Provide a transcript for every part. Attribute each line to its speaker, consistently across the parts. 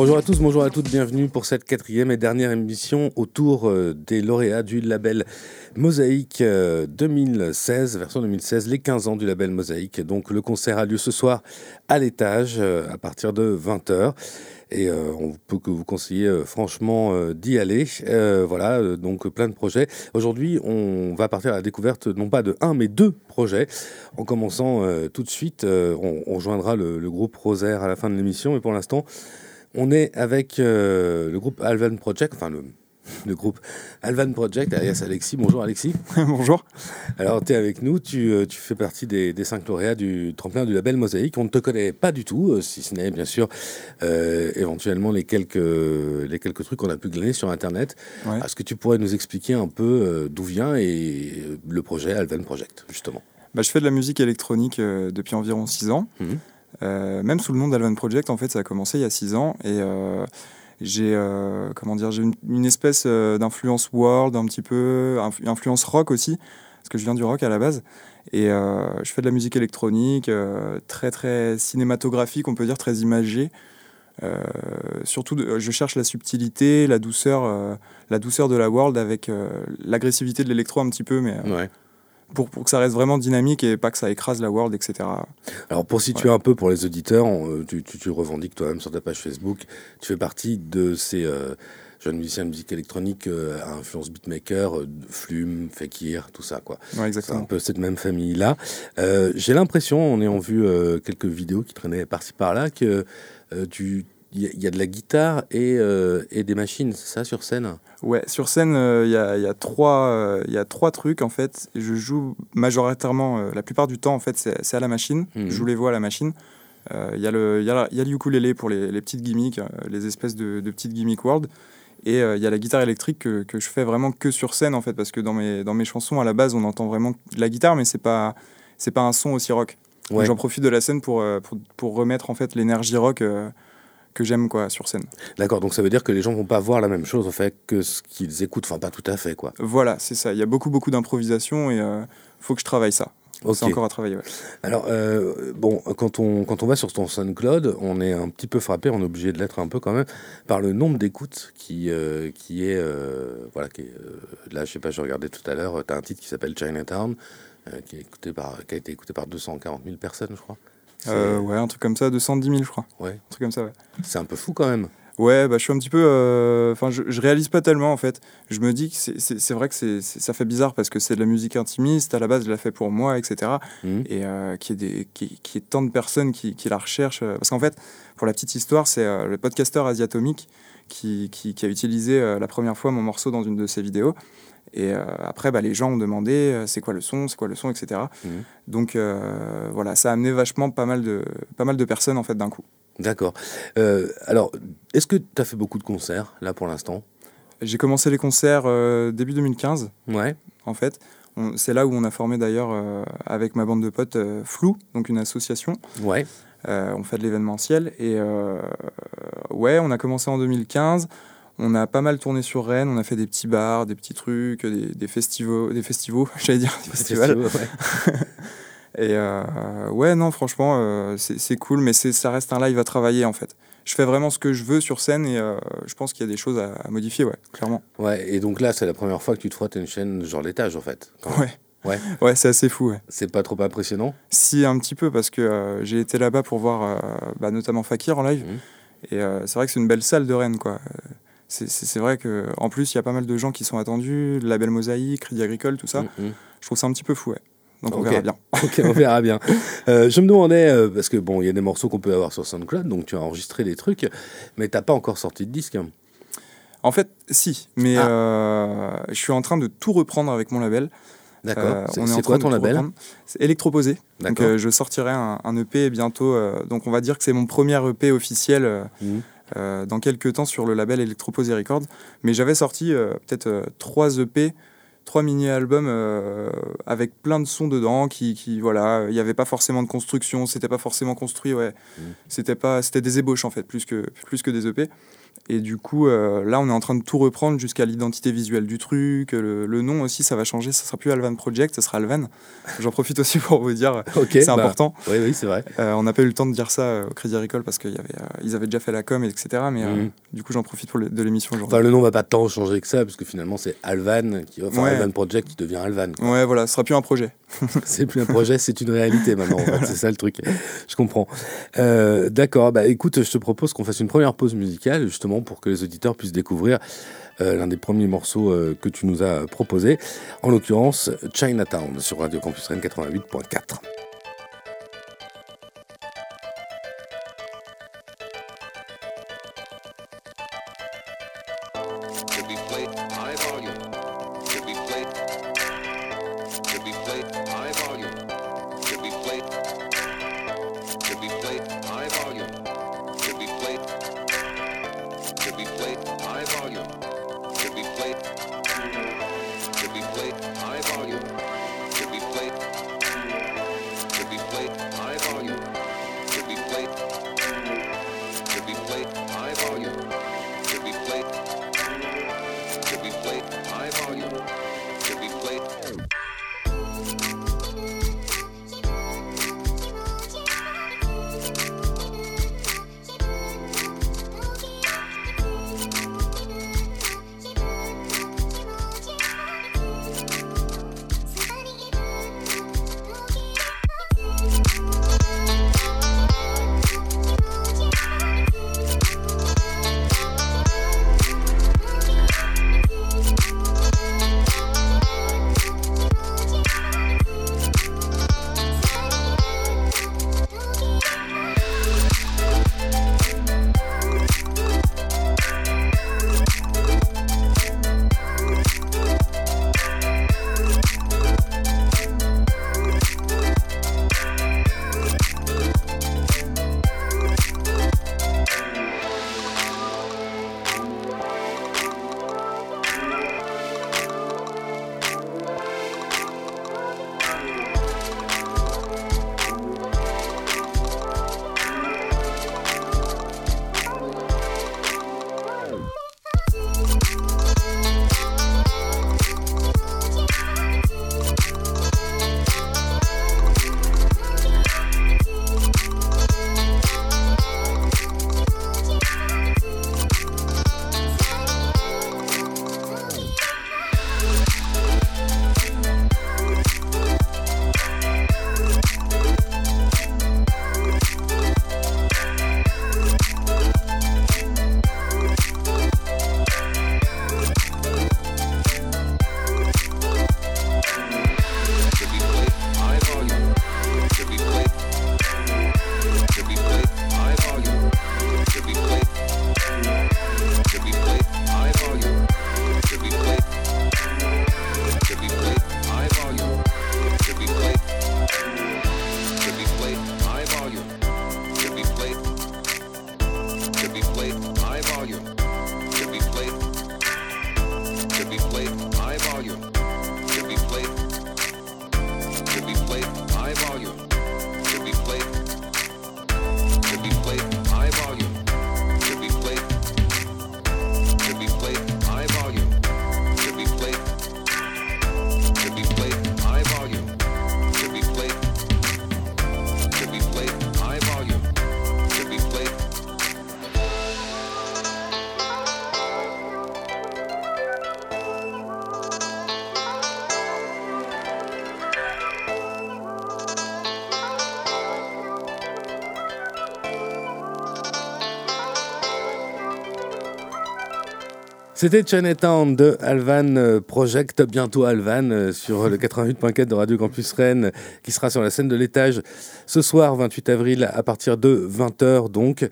Speaker 1: Bonjour à tous, bonjour à toutes, bienvenue pour cette quatrième et dernière émission autour euh, des lauréats du label Mosaïque 2016, euh, version 2016, les 15 ans du label Mosaïque. Donc le concert a lieu ce soir à l'étage euh, à partir de 20h. Et on peut que vous conseiller franchement d'y aller. voilà, donc plein de projets. Aujourd'hui, on va partir à la découverte non pas de un, mais deux projets. En commençant tout de suite, on, rejoindra le, groupe Rosaire à la fin de l'émission. Et pour l'instant, on est avec euh, le groupe Alvan Project, enfin le, groupe Alvan Project, alias Alexis. Bonjour Alexis.
Speaker 2: Bonjour.
Speaker 1: Alors tu es avec nous, tu, euh, tu fais partie des, cinq lauréats du tremplin du label Mosaïque. On ne te connaît pas du tout, euh, si ce n'est bien sûr éventuellement les quelques, les quelques trucs qu'on a pu glaner sur Internet. Est-ce que tu pourrais nous expliquer un peu d'où vient et le projet Alvan Project, justement?
Speaker 2: Bah, Je fais de la musique électronique depuis environ six ans. Mmh. Euh, même sous le nom d'Alvan Project, en fait, ça a commencé il y a six ans. Et euh, j'ai euh, comment dire, j'ai une, espèce d'influence world, un petit peu, influence rock aussi, parce que je viens du rock à la base. Et je fais de la musique électronique, très très cinématographique, on peut dire très imagée. surtout, je cherche la subtilité, la douceur, la douceur de la world avec l'agressivité de l'électro un petit peu, mais pour, pour, que ça reste vraiment dynamique et pas que ça écrase la world, etc.
Speaker 1: Alors pour situer un peu pour les auditeurs, tu, tu, revendiques toi-même sur ta page Facebook, tu fais partie de ces euh, jeunes musiciens de musique électronique euh, à influence beatmaker, euh, Flume, Fekir, tout ça quoi.
Speaker 2: exactement.
Speaker 1: C'est un peu cette même famille-là. J'ai l'impression, en ayant vu quelques vidéos qui traînaient par-ci par-là, que tu il y, a de la guitare et, euh, et des machines, c'est ça, sur scène?
Speaker 2: Ouais, sur scène, euh, il y, a, y, a trois, euh, y a trois trucs, en fait. Je joue majoritairement, la plupart du temps, en fait, c'est à la machine. Je mhm. joue les voix à la machine. Il y, a le, y, a, y a le ukulélé pour les, les petites gimmicks, les espèces de, de, petites gimmicks world. Et il y a la guitare électrique que, que, je fais vraiment que sur scène, en fait, parce que dans mes, dans mes chansons, à la base, on entend vraiment la guitare, mais c'est pas, c'est pas un son aussi rock. J'en profite de la scène pour, pour, pour remettre, en fait, l'énergie rock que j'aime quoi sur scène.
Speaker 1: D'accord, donc ça veut dire que les gens vont pas voir la même chose en fait que ce qu'ils écoutent, enfin pas tout à fait quoi.
Speaker 2: Voilà, c'est ça. Il y a beaucoup beaucoup d'improvisation et il euh, faut que je travaille ça. C'est encore à travailler.
Speaker 1: Alors, euh, bon, quand on, quand on va sur ton SoundCloud, on est un petit peu frappé, on est obligé de l'être un peu quand même, par le nombre d'écoutes qui, euh, qui est. voilà, qui là, je sais pas, je regardais tout à l'heure, tu as un titre qui s'appelle Chinatown, qui, est écouté par, qui a été écouté par 240 000 personnes, je crois.
Speaker 2: Euh, ouais, un truc comme ça, 210 000, je crois.
Speaker 1: Ouais.
Speaker 2: Un truc comme ça, ouais.
Speaker 1: C'est un peu fou quand même.
Speaker 2: Ouais, bah, je suis un petit peu. Euh, enfin, je, je, réalise pas tellement en fait. Je me dis que c'est vrai que c'est ça fait bizarre parce que c'est de la musique intimiste. À la base, je la fais pour moi, etc. Mmh. Et euh, qu'il y, ait qui, est tant de personnes qui, qui la recherchent. Parce qu'en fait, pour la petite histoire, c'est le podcasteur Asiatomique qui, qui, qui, a utilisé la première fois mon morceau dans une de ses vidéos. Et euh, après, bah, les gens ont demandé euh, c'est quoi le son, c'est quoi le son, etc. Mhm. Donc euh, voilà, ça a amené vachement pas mal de, pas mal de personnes en fait d'un coup.
Speaker 1: D'accord. alors, est-ce que tu as fait beaucoup de concerts là pour l'instant?
Speaker 2: J'ai commencé les concerts début 2015.
Speaker 1: Ouais.
Speaker 2: En fait, c'est là où on a formé d'ailleurs avec ma bande de potes Flou, donc une association.
Speaker 1: Ouais.
Speaker 2: on fait de l'événementiel et ouais, on a commencé en 2015. On a pas mal tourné sur Rennes, on a fait des petits bars, des petits trucs, des, festivals, des festivals, j'allais dire, des festivals. et euh, ouais, non, franchement, euh, c'est cool, mais ça reste un live à travailler en fait. Je fais vraiment ce que je veux sur scène et euh, je pense qu'il y a des choses à, modifier, ouais, clairement.
Speaker 1: Ouais, et donc là, c'est la première fois que tu te frottes une chaîne genre l'étage en fait.
Speaker 2: Ouais. Ouais, ouais c'est assez fou. Ouais.
Speaker 1: C'est pas trop impressionnant?
Speaker 2: Si, un petit peu, parce que j'ai été là-bas pour voir bah, notamment Fakir en live. Mmh. Et c'est vrai que c'est une belle salle de Rennes, quoi c'est vrai que en plus il y a pas mal de gens qui sont attendus, label Mosaïque, Crédit Agricole, tout ça. Mm, mm. Je trouve ça un petit peu fou, ouais. Donc on verra bien.
Speaker 1: ok, on verra bien. Euh, je me demandais, euh, parce que bon, il y a des morceaux qu'on peut avoir sur SoundCloud, donc tu as enregistré des trucs, mais t'as pas encore sorti de disque. Hein.
Speaker 2: En fait, si, mais ah. euh, je suis en train de tout reprendre avec mon label.
Speaker 1: D'accord. c'est quoi ton label
Speaker 2: C'est Electroposé. Donc je sortirai un, EP bientôt. donc on va dire que c'est mon premier EP officiel. Mmh. Euh, dans quelques temps sur le label Electroposé Records. Mais j'avais sorti euh, peut-être euh, trois EP, trois mini-albums avec plein de sons dedans qui, qui voilà, il n'y avait pas forcément de construction, c'était pas forcément construit, ouais. Mmh. C'était pas, c'était des ébauches en fait, plus que, plus que des EP. Et du coup, euh, là, on est en train de tout reprendre jusqu'à l'identité visuelle du truc. Le, nom aussi, ça va changer. Ça sera plus Alvan Project, ça sera Alvan. J'en profite aussi pour vous dire, c'est bah, important.
Speaker 1: Oui, oui, c'est vrai.
Speaker 2: Euh, on n'a pas eu le temps de dire ça au Crédit Agricole parce qu'ils euh, avaient déjà fait la com, etc. Mais mhm. du coup, j'en profite pour de l'émission
Speaker 1: aujourd'hui. Enfin, le nom va pas tant changer que ça, parce que finalement, c'est Alvan, qui, enfin, Alvan Project qui devient Alvan.
Speaker 2: Ouais, voilà, ce sera plus un projet.
Speaker 1: c'est plus un projet, c'est une réalité maintenant. C'est ça le truc. Je comprends. D'accord, bah écoute, je te propose qu'on fasse une première pause musicale, justement, pour que les auditeurs puissent découvrir euh, l'un des premiers morceaux euh, que tu nous as proposé, en l'occurrence Chinatown sur Radio Campus Rennes 88.4. wait. C'était Chinatown de Alvan euh, Project, bientôt Alvan, euh, sur le 88.4 de Radio Campus Rennes, qui sera sur la scène de l'étage ce soir, 28 avril, à partir de 20h, donc,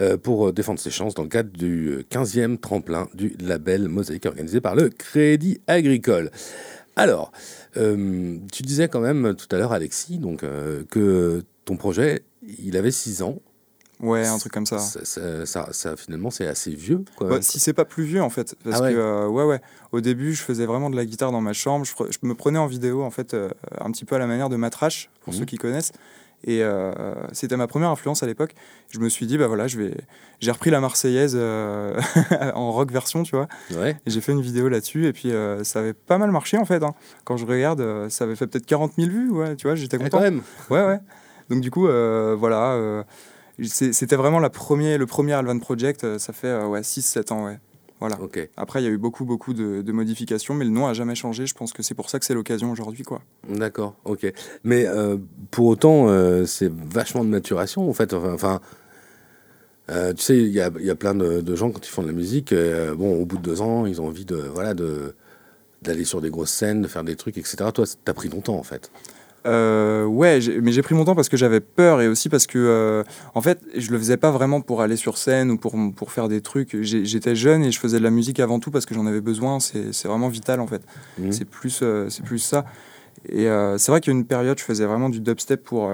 Speaker 1: euh, pour défendre ses chances dans le cadre du 15e tremplin du label Mosaïque organisé par le Crédit Agricole. Alors, tu disais quand même tout à l'heure, Alexis, donc, que ton projet, il avait 6 ans.
Speaker 2: Ouais, un truc comme ça.
Speaker 1: Ça, finalement, c'est assez vieux.
Speaker 2: Quoi. si c'est pas plus vieux, en fait. Parce ah que, euh, ouais, ouais. Au début, je faisais vraiment de la guitare dans ma chambre. Je, me prenais en vidéo, en fait, euh, un petit peu à la manière de Matrache, pour ceux mhm. qui connaissent. Et euh, c'était ma première influence à l'époque. Je me suis dit, bah voilà, je vais... j'ai repris la Marseillaise euh, en rock version, tu vois.
Speaker 1: Ouais.
Speaker 2: J'ai fait une vidéo là-dessus, et puis euh, ça avait pas mal marché en fait. hein. Quand je regarde, ça avait fait peut-être 40 000 vues, ouais, tu vois, j'étais
Speaker 1: Ah,
Speaker 2: content.
Speaker 1: quand même.
Speaker 2: Ouais, ouais. Donc du coup, voilà. C'était vraiment la premier, le premier Alvan Project, euh, ça fait euh, ouais, 6-7 ans, ouais. Voilà. Après, il y a eu beaucoup, beaucoup de, de modifications, mais le nom a jamais changé. Je pense que c'est pour ça que c'est l'occasion aujourd'hui, quoi.
Speaker 1: D'accord, ok. Mais euh, pour autant, euh, c'est vachement de maturation, en fait. Enfin, euh, tu sais, il y a, y a plein de, de gens, quand ils font de la musique, bon, au bout de deux ans, ils ont envie de, voilà, de d'aller sur des grosses scènes, de faire des trucs, etc. Toi, t'as pris ton temps, en fait.
Speaker 2: Euh, ouais, mais j'ai pris mon temps parce que j'avais peur et aussi parce que, euh, en fait, je le faisais pas vraiment pour aller sur scène ou pour, pour faire des trucs. J'étais jeune et je faisais de la musique avant tout parce que j'en avais besoin. C'est vraiment vital, en fait.
Speaker 1: Mhm.
Speaker 2: C'est plus, euh, c'est plus ça. Et euh, c'est vrai qu'il y a une période, je faisais vraiment du dubstep pour,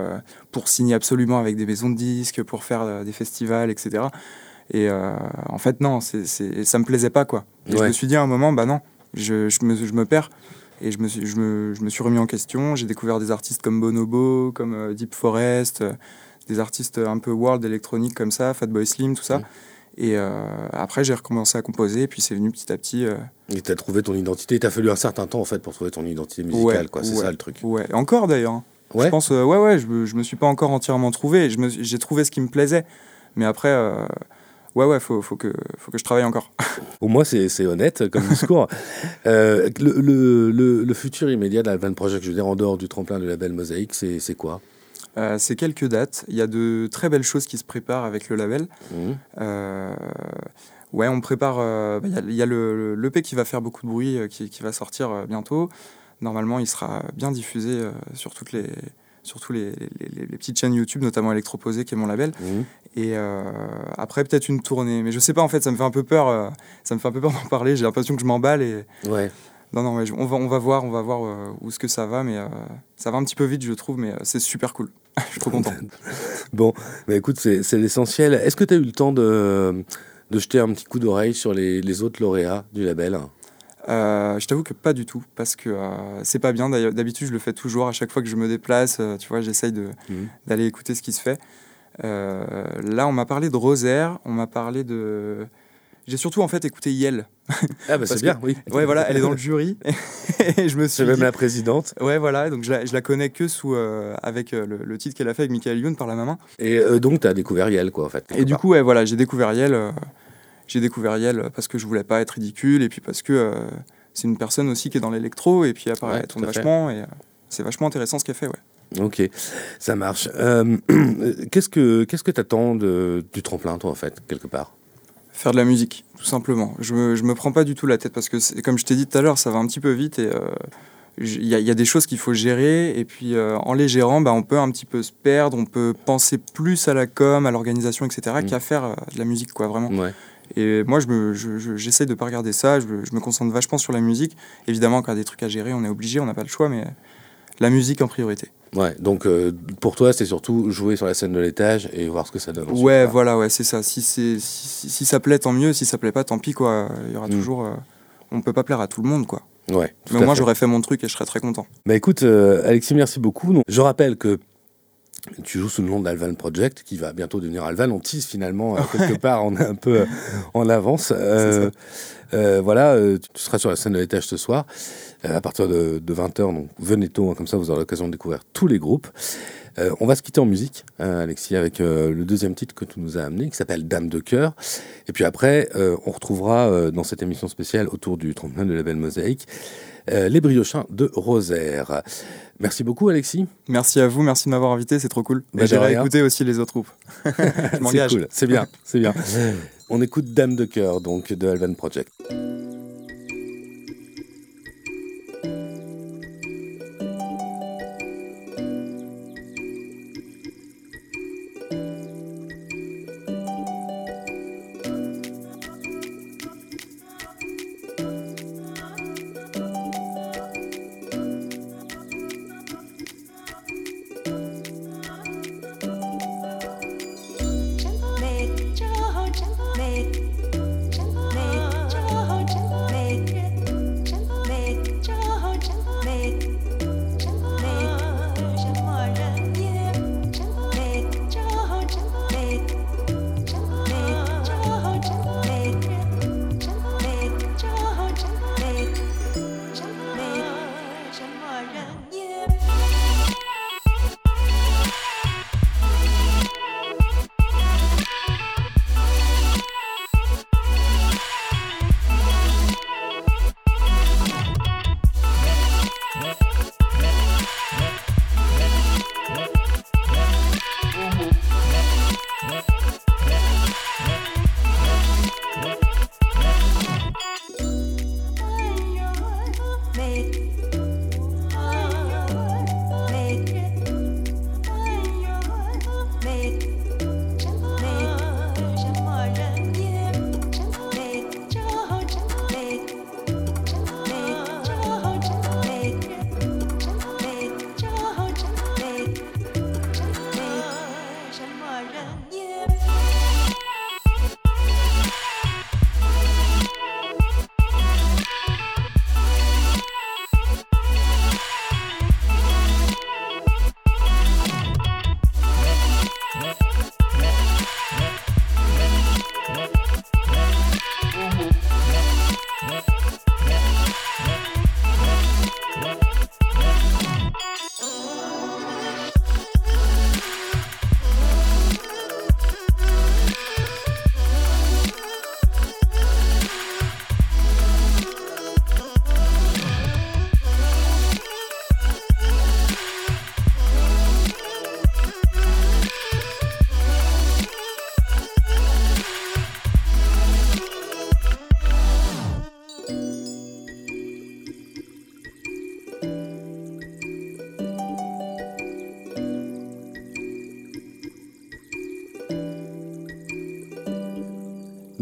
Speaker 2: pour signer absolument avec des maisons de disques, pour faire des festivals, etc. Et en fait, non, c'est ça me plaisait pas, quoi. Et je me suis dit à un moment, bah non, je, je, me, je me perds. Et je me, suis, je, me, je me suis remis en question. J'ai découvert des artistes comme Bonobo, comme euh, Deep Forest, euh, des artistes un peu world électronique comme ça, Fatboy Slim, tout ça.
Speaker 1: Mhm.
Speaker 2: Et euh, après, j'ai recommencé à composer, et puis c'est venu petit à petit. euh,
Speaker 1: Et t'as trouvé ton identité. Il t'a fallu un certain temps, en fait, pour trouver ton identité musicale,
Speaker 2: Ouais,
Speaker 1: quoi. C'est
Speaker 2: ouais.
Speaker 1: ça, le truc.
Speaker 2: Ouais, encore d'ailleurs. hein.
Speaker 1: Ouais?
Speaker 2: Je pense, euh, ouais, ouais, je, je me suis pas encore entièrement trouvé. J'ai trouvé ce qui me plaisait. Mais après, ouais, ouais, faut, faut, que, faut que je travaille encore.
Speaker 1: Au moins, c'est honnête comme discours. Euh, le, le, le, le futur immédiat de l'Alvan Project, je veux dire, en dehors du tremplin de label Mosaïque, c'est quoi?
Speaker 2: Euh, c'est quelques dates. Il y a de très belles choses qui se préparent avec le label.
Speaker 1: Mhm.
Speaker 2: Euh, ouais, on prépare. euh, bah, Il y a, il y a le, le l'EP qui va faire beaucoup de bruit, qui, qui va sortir bientôt. Normalement, il sera bien diffusé sur toutes les. Surtout les, les- les- les petites chaînes YouTube, notamment Electroposé, qui est mon label.
Speaker 1: Mhm.
Speaker 2: Et euh, après, peut-être une tournée. Mais je sais pas, en fait, ça me fait un peu peur. euh, ça me fait un peu peur d'en parler. J'ai l'impression que je m'emballe. Et...
Speaker 1: Ouais.
Speaker 2: Non, non, ouais, on, va, on va voir, on va voir euh, où est-ce que ça va. Mais ça va un petit peu vite, je trouve. Mais c'est super cool. je suis trop content.
Speaker 1: Bon, bah écoute, c'est c'est l'essentiel. Est-ce que tu as eu le temps de, de jeter un petit coup d'oreille sur les, les autres lauréats du label?
Speaker 2: Euh, je t'avoue que pas du tout, parce que euh, c'est pas bien. D'habitude, je le fais toujours à chaque fois que je me déplace. euh, tu vois, j'essaye
Speaker 1: Mhm.
Speaker 2: d'aller écouter ce qui se fait. Là, on m'a parlé de Rosaire, on m'a parlé de. J'ai surtout en fait écouté Yel.
Speaker 1: Ah bah c'est bien, oui.
Speaker 2: Ouais, voilà, elle est dans le jury. et je me suis.
Speaker 1: C'est même
Speaker 2: dit-
Speaker 1: la présidente.
Speaker 2: Ouais, voilà, donc je la, je la connais que sous, euh, avec euh, le, le titre qu'elle a fait avec Michael Youn par la maman.
Speaker 1: Et euh, donc, tu as découvert Yel, quoi, en fait.
Speaker 2: Et du coup, ouais, voilà, j'ai découvert Yel. J'ai découvert Yel parce que je voulais pas être ridicule et puis parce que euh, c'est une personne aussi qui est dans l'électro et puis apparaît,
Speaker 1: Ouais,
Speaker 2: elle tourne vachement et euh, c'est vachement intéressant ce qu'elle fait, ouais.
Speaker 1: Ok, ça marche. Euh, qu'est-ce que qu'est-ce que t'attends de du tremplin, toi, en fait, quelque part?
Speaker 2: Faire de la musique, tout simplement. Je me, je me prends pas du tout la tête parce que, comme je t'ai dit tout à l'heure, ça va un petit peu vite et il y, a- il y a des choses qu'il faut gérer. Et puis, euh, en les gérant, bah, on peut un petit peu se perdre, on peut penser plus à la com, à l'organisation, etc.,
Speaker 1: Mm.
Speaker 2: qu'à faire euh, de la musique, quoi, vraiment.
Speaker 1: Ouais.
Speaker 2: Et moi, je me, je, je- de pas regarder ça. Je, me- concentre vachement sur la musique. Évidemment, quand il y a des trucs à gérer, on est obligé, on n'a pas le choix, mais la musique en priorité.
Speaker 1: Ouais. Donc, euh, pour toi, c'est surtout jouer sur la scène de l'étage et voir ce que ça donne.
Speaker 2: Ouais, voilà, ouais, c'est ça. Si, si, si- ça plaît, tant mieux. Si ça plaît pas, tant pis, quoi. Il y aura
Speaker 1: Mm.
Speaker 2: toujours. euh, on peut pas plaire à tout le monde, quoi.
Speaker 1: Ouais.
Speaker 2: Mais
Speaker 1: fait.
Speaker 2: j'aurais fait mon truc et je serais très content.
Speaker 1: Bah écoute, euh, Alexis, merci beaucoup. Donc, je rappelle que tu joues sous le nom d'Alvan Project, qui va bientôt devenir Alvan. On tease finalement, euh, quelque part, on est un peu euh, en avance. Euh, euh, voilà, euh, tu seras sur la scène de l'étage ce soir, euh, à partir de, 20h. Donc venez tôt, hein, comme ça vous aurez l'occasion de découvrir tous les groupes. On va se quitter en musique, hein, Alexis, avec le deuxième titre que tu nous as amené, qui s'appelle Dame de cœur. Et puis après, on retrouvera dans cette émission spéciale autour du 39 de label Mosaïque euh, les briochins de Rosaire. Merci beaucoup, Alexis.
Speaker 2: Merci à vous, merci de m'avoir invité, c'est trop cool.
Speaker 1: Bah,
Speaker 2: j'irai écouter aussi les autres groupes. je
Speaker 1: C'est cool, c'est bien, c'est bien. On écoute Dame de cœur, donc de Alvan Project.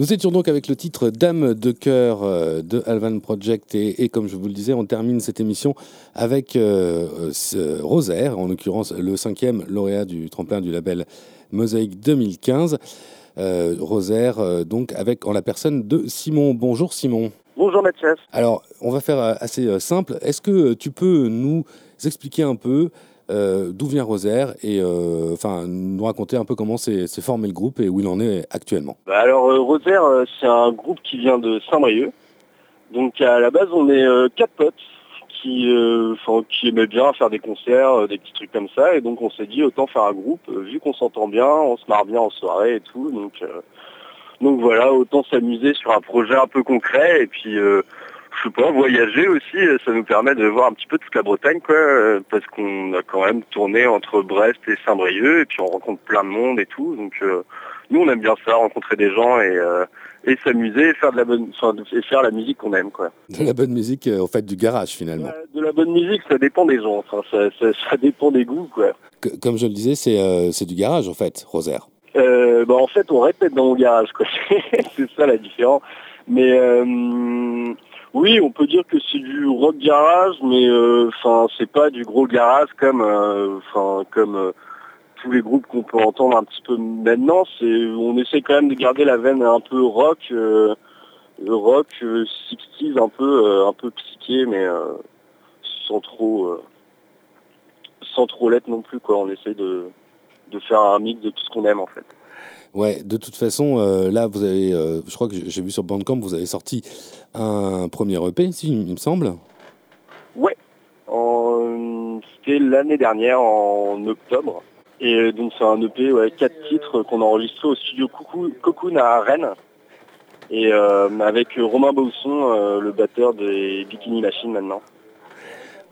Speaker 1: Nous étions donc avec le titre Dame de cœur euh, de Alvan Project et, comme je vous le disais, on termine cette émission avec euh, Rosaire, en l'occurrence le cinquième lauréat du tremplin du label Mosaïque 2015. Euh, Rosaire, donc avec en la personne de Simon. Bonjour Simon.
Speaker 3: Bonjour Mathias.
Speaker 1: Alors, on va faire assez simple. Est-ce que tu peux nous expliquer un peu euh, d'où vient Rosaire et euh, enfin nous raconter un peu comment s'est formé le groupe et où il en est actuellement.
Speaker 3: Bah alors euh, Rosaire, c'est un groupe qui vient de Saint-Brieuc. Donc à la base, on est quatre potes qui, qui aimaient bien faire des concerts, des petits trucs comme ça. Et donc on s'est dit autant faire un groupe, vu qu'on s'entend bien, on se marre bien en soirée et tout. Donc, donc voilà, autant s'amuser sur un projet un peu concret. Et puis je sais pas, voyager aussi, ça nous permet de voir un petit peu toute la Bretagne, quoi, parce qu'on a quand même tourné entre Brest et Saint-Brieuc, et puis on rencontre plein de monde et tout, donc euh, nous on aime bien ça, rencontrer des gens et, euh, et s'amuser et faire de la bonne, et faire la musique qu'on aime, quoi.
Speaker 1: De la bonne musique, euh, au fait, du garage finalement.
Speaker 3: de la bonne musique, ça dépend des gens, enfin, ça, ça, dépend des goûts, quoi.
Speaker 1: comme je le disais, c'est c'est du garage en fait, Rosaire.
Speaker 3: bah, en fait, on répète dans mon garage, quoi. c'est ça la différence. Mais oui, on peut dire que c'est du rock garage, mais euh, enfin c'est pas du gros garage comme euh, enfin comme euh, tous les groupes qu'on peut entendre un petit peu maintenant. C'est on essaie quand même de garder la veine un peu rock, rock 60 un peu un peu psyché, mais sans trop sans trop l'être non plus quoi. On essaie de de faire un mix de tout ce qu'on aime en fait.
Speaker 1: Ouais, de toute façon, euh, là, vous avez, euh, je crois que j'ai vu sur Bandcamp, vous avez sorti un premier EP, si, il me semble.
Speaker 3: Ouais, c'était l'année dernière, en octobre. Et euh, donc c'est un EP, ouais, quatre titres qu'on a enregistrés au studio Cocoon à Rennes. Et avec Romain Bausson, le batteur des Bikini Machine maintenant.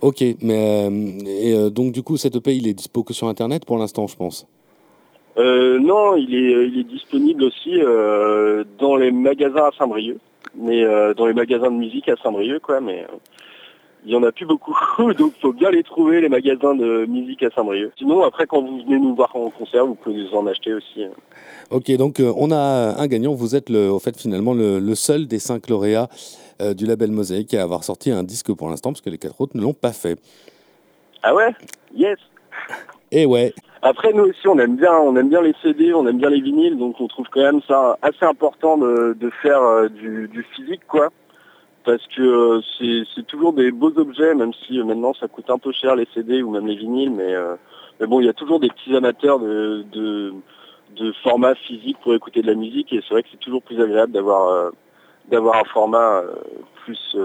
Speaker 1: Ok, mais et, donc du coup, cet EP, il est dispo que sur Internet pour l'instant, je pense
Speaker 3: euh, non, il est, euh, il est disponible aussi euh, dans les magasins à Saint-Brieuc, mais dans les magasins de musique à Saint-Brieuc, quoi. Mais il y en a plus beaucoup, donc faut bien les trouver les magasins de musique à Saint-Brieuc. Sinon, après, quand vous venez nous voir en concert, vous pouvez nous en acheter aussi. Hein.
Speaker 1: Ok, donc on a un gagnant. Vous êtes le, au fait finalement le, seul des cinq lauréats du label Mosaïque à avoir sorti un disque pour l'instant, parce que les quatre autres ne l'ont pas fait.
Speaker 3: Ah ouais? Yes.
Speaker 1: Et eh ouais.
Speaker 3: Après, nous aussi, on aime bien, on aime bien les CD, on aime bien les vinyles, donc on trouve quand même ça assez important de, faire euh, du, physique, quoi. Parce que euh, c'est toujours des beaux objets, même si euh, maintenant ça coûte un peu cher les CD ou même les vinyles, mais, mais bon, il y a toujours des petits amateurs de, de, format physique pour écouter de la musique, et c'est vrai que c'est toujours plus agréable d'avoir d'avoir un format plus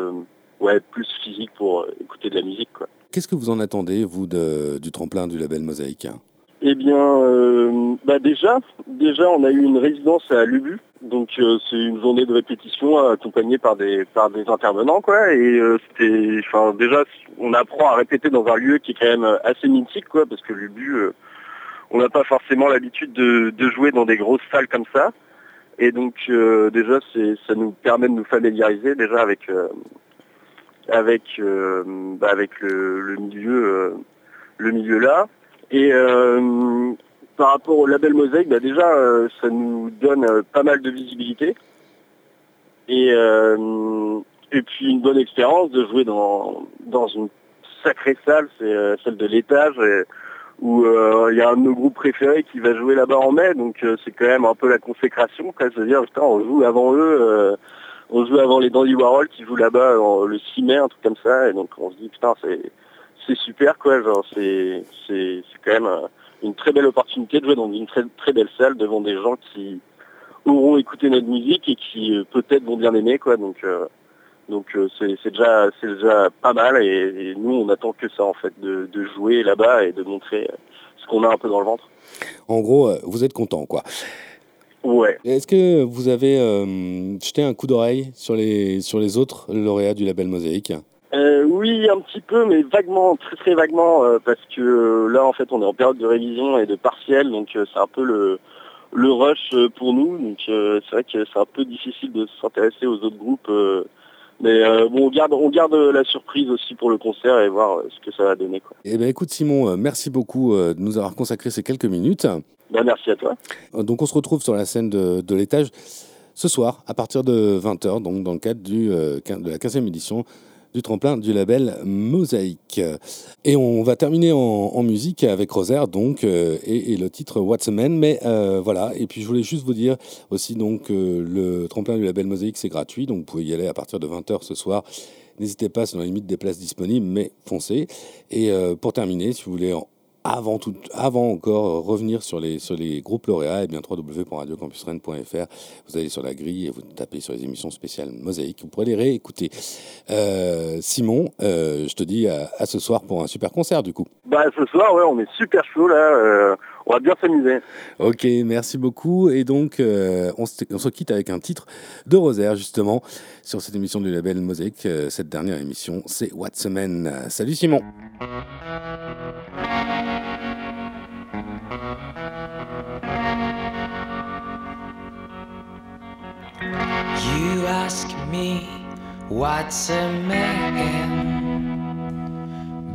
Speaker 3: ouais plus physique pour écouter de la musique, quoi.
Speaker 1: Qu'est-ce que vous en attendez, vous, du tremplin du label Mosaïque?
Speaker 3: Eh bien, euh, bah déjà, déjà, on a eu une résidence à Lubu, donc euh, c'est une journée de répétition accompagnée par des par des intervenants, quoi. Et euh, c'était, enfin, déjà, on apprend à répéter dans un lieu qui est quand même assez mythique, quoi, parce que Lubu, on n'a pas forcément l'habitude de, jouer dans des grosses salles comme ça. Et donc, déjà, ça nous permet de nous familiariser déjà avec avec bah, avec le milieu le milieu là. Et euh, par rapport au label Mosaïque, bah, déjà, euh, ça nous donne euh, pas mal de visibilité. Et, et puis une bonne expérience de jouer dans, dans une sacrée salle, c'est celle de l'étage, où il y a un de nos groupes préférés qui va jouer là-bas en mai, donc c'est quand même un peu la consécration, quoi. C'est-à-dire, on joue avant eux, on joue avant les Dandy Warhol qui jouent là-bas le 6 mai, un truc comme ça, et donc on se dit, putain, c'est c'est super quoi. Genre c'est quand même euh, une très belle opportunité de jouer dans une très très belle salle devant des gens qui auront écouté notre musique et qui euh, peut-être vont bien aimer quoi. Donc euh, donc c'est déjà c'est déjà pas mal et, nous on attend que ça en fait de, jouer là-bas et de montrer ce qu'on a un peu dans le ventre.
Speaker 1: En gros, vous êtes content quoi.
Speaker 3: Ouais.
Speaker 1: Est-ce que vous avez jeté un coup d'oreille sur les sur les autres lauréats du label Mosaïque?
Speaker 3: Euh, oui, un petit peu, mais vaguement, très très vaguement, euh, parce que euh, là, en fait, on est en période de révision et de partiel, donc c'est un peu le, le rush pour nous. Donc c'est vrai que c'est un peu difficile de s'intéresser aux autres groupes. mais bon, on garde, on garde la surprise aussi pour le concert et voir ce que ça va donner. Quoi.
Speaker 1: Eh bien, écoute, Simon, merci beaucoup de nous avoir consacré ces quelques minutes.
Speaker 3: Ben, merci à toi.
Speaker 1: Donc, on se retrouve sur la scène de, de l'étage
Speaker 4: ce soir à partir de 20h, donc dans le cadre du, de la 15e édition du tremplin du label Mosaïque. Et on va terminer en, musique avec Rosaire, donc, euh, et, le titre What's a Man. Mais euh, voilà, et puis je voulais juste vous dire aussi, donc, euh, le tremplin du label Mosaïque, c'est gratuit, donc vous pouvez y aller à partir de 20h ce soir. N'hésitez pas, c'est dans la limite des places disponibles, mais foncez. Et pour terminer, si vous voulez avant, tout, avant encore revenir sur les, sur les groupes lauréats, et eh bien www.radiocampusrennes.fr. Vous allez sur la grille et vous tapez sur les émissions spéciales Mosaïque. Vous pourrez les réécouter. Euh, Simon, euh, je te dis à, ce soir pour un super concert du coup.
Speaker 3: Bah ce soir, ouais, on est super chaud là. Euh, on va bien s'amuser.
Speaker 4: Ok, merci beaucoup. Et donc, on se, on, se, quitte avec un titre de Rosaire, justement, sur cette émission du label Mosaïque. cette dernière émission, c'est What's a Man. Salut Simon. You ask me what's a man,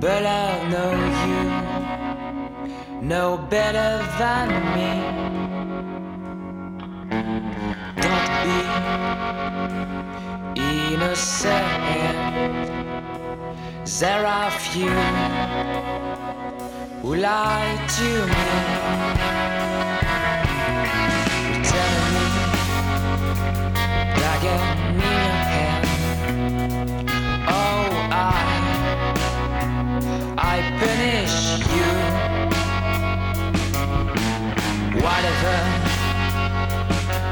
Speaker 4: but I know you know better than me. Don't be innocent. There are few who lie to me. Tell me. Oh, I, I punish you. Whatever,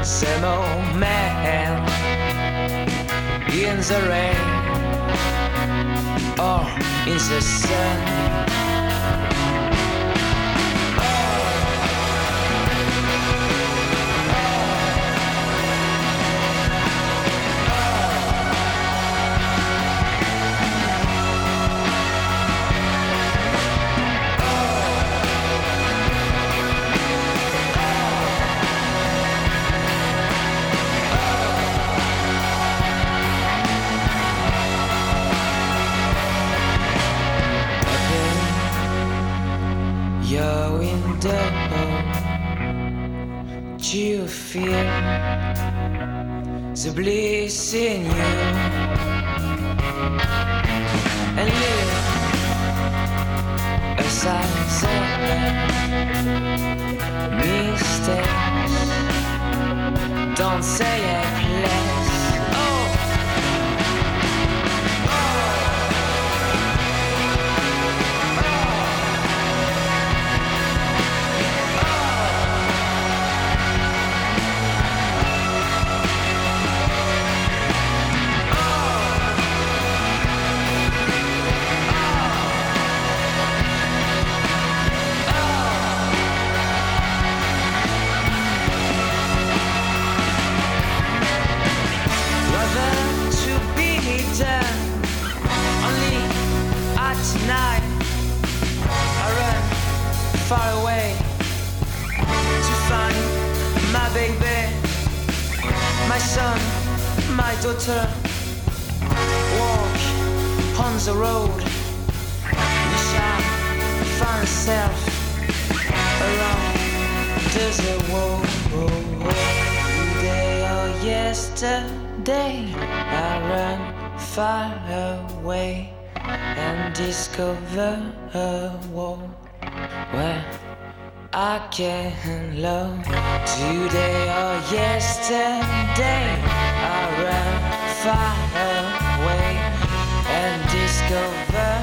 Speaker 4: same old man in the rain or in the sun. In you. And live aside the mistakes. Don't say a yesterday, I run far away and discover a world where I can love today or yesterday. I ran far away and discover.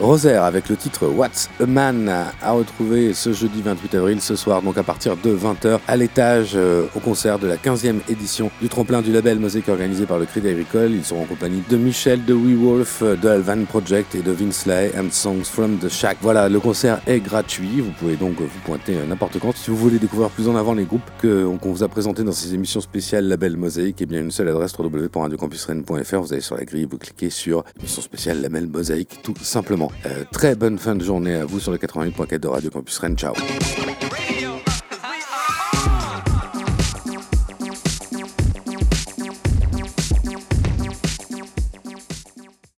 Speaker 1: Rosaire avec le titre What's a Man à retrouver ce jeudi 28 avril, ce soir, donc à partir de 20h à l'étage euh, au concert de la 15e édition du tremplin du label Mosaïque organisé par le Crédit Agricole. Ils seront en compagnie de Michel de Wolf, de Alvan Project et de Vince Lay and Songs from the Shack. Voilà, le concert est gratuit. Vous pouvez donc vous pointer n'importe quand. Si vous voulez découvrir plus en avant les groupes qu'on vous a présentés dans ces émissions spéciales label Mosaïque, et eh bien une seule adresse www.radiocampusrennes.fr. Vous allez sur la grille, vous cliquez sur émission spéciale label Mosaïque tout simplement. Euh, très bonne fin de journée à vous sur le 88.4 de Radio Campus Rennes. Ciao.